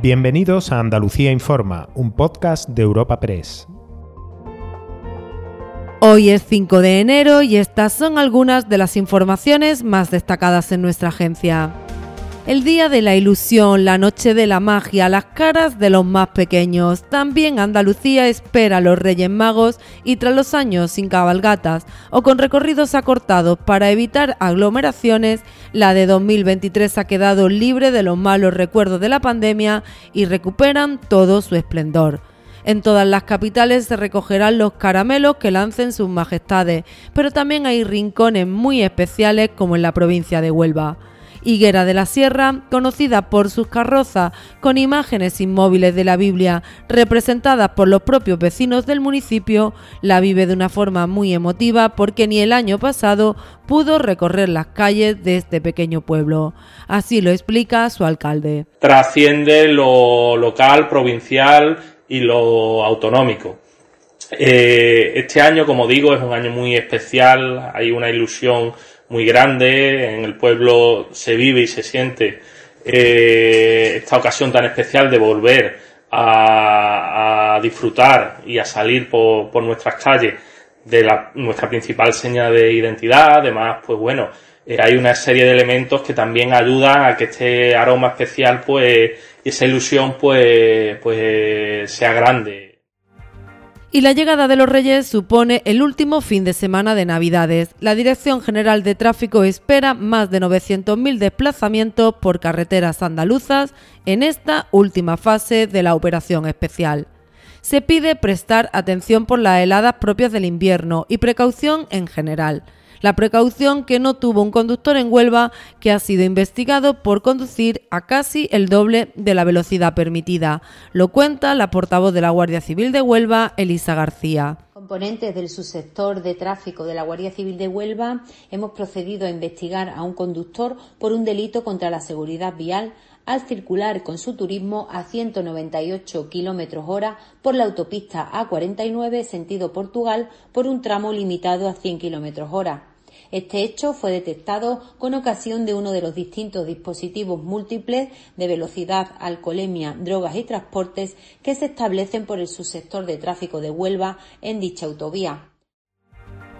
Bienvenidos a Andalucía Informa, un podcast de Europa Press. Hoy es 5 de enero y estas son algunas de las informaciones más destacadas en nuestra agencia. El día de la ilusión, la noche de la magia, las caras de los más pequeños. También Andalucía espera a los Reyes Magos y tras los años sin cabalgatas o con recorridos acortados para evitar aglomeraciones, la de 2023 ha quedado libre de los malos recuerdos de la pandemia y recuperan todo su esplendor. En todas las capitales se recogerán los caramelos que lancen sus majestades, pero también hay rincones muy especiales como en la provincia de Huelva. Higuera de la Sierra, conocida por sus carrozas con imágenes inmóviles de la Biblia representadas por los propios vecinos del municipio, la vive de una forma muy emotiva porque ni el año pasado pudo recorrer las calles de este pequeño pueblo. Así lo explica su alcalde. Trasciende lo local, provincial y lo autonómico. Eh, este año, como digo, es un año muy especial, hay una ilusión muy grande, en el pueblo se vive y se siente eh, esta ocasión tan especial de volver a, disfrutar y a salir por, por nuestras calles de la, nuestra principal seña de identidad, además, pues bueno, eh, hay una serie de elementos que también ayudan a que este aroma especial, pues, esa ilusión, pues, pues, sea grande y la llegada de los Reyes supone el último fin de semana de Navidades. La Dirección General de Tráfico espera más de 900.000 desplazamientos por carreteras andaluzas en esta última fase de la operación especial. Se pide prestar atención por las heladas propias del invierno y precaución en general. La precaución que no tuvo un conductor en Huelva que ha sido investigado por conducir a casi el doble de la velocidad permitida. Lo cuenta la portavoz de la Guardia Civil de Huelva, Elisa García componentes del subsector de tráfico de la Guardia Civil de Huelva hemos procedido a investigar a un conductor por un delito contra la seguridad vial al circular con su turismo a 198 km hora por la autopista A49 sentido Portugal por un tramo limitado a 100 km hora. Este hecho fue detectado con ocasión de uno de los distintos dispositivos múltiples de velocidad, alcoholemia, drogas y transportes que se establecen por el subsector de tráfico de Huelva en dicha autovía.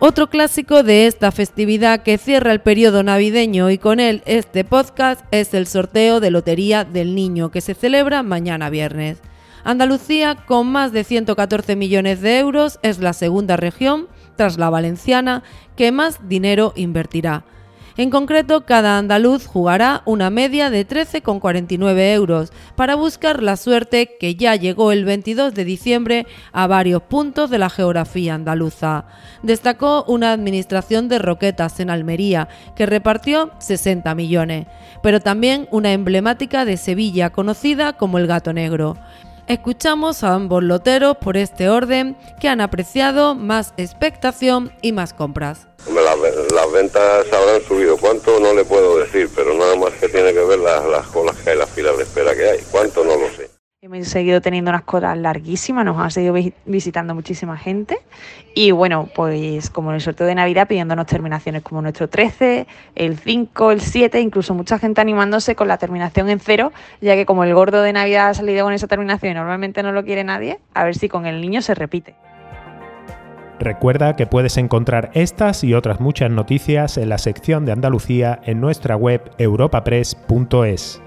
Otro clásico de esta festividad que cierra el periodo navideño y con él este podcast es el sorteo de Lotería del Niño que se celebra mañana viernes. Andalucía, con más de 114 millones de euros, es la segunda región tras la valenciana, que más dinero invertirá. En concreto, cada andaluz jugará una media de 13,49 euros para buscar la suerte que ya llegó el 22 de diciembre a varios puntos de la geografía andaluza. Destacó una administración de roquetas en Almería, que repartió 60 millones, pero también una emblemática de Sevilla conocida como el Gato Negro. Escuchamos a ambos loteros por este orden que han apreciado más expectación y más compras. Las, ventas habrán subido. ¿Cuánto? No le puedo decir, pero nada más que tiene que ver las, las colas que hay, las filas de espera que hay. ¿Cuánto? No lo sé. Hemos seguido teniendo unas colas larguísimas, nos ha seguido visitando muchísima gente y bueno, pues como en el sorteo de Navidad pidiéndonos terminaciones como nuestro 13, el 5, el 7, incluso mucha gente animándose con la terminación en cero, ya que como el gordo de Navidad ha salido con esa terminación y normalmente no lo quiere nadie, a ver si con el niño se repite. Recuerda que puedes encontrar estas y otras muchas noticias en la sección de Andalucía en nuestra web europapress.es.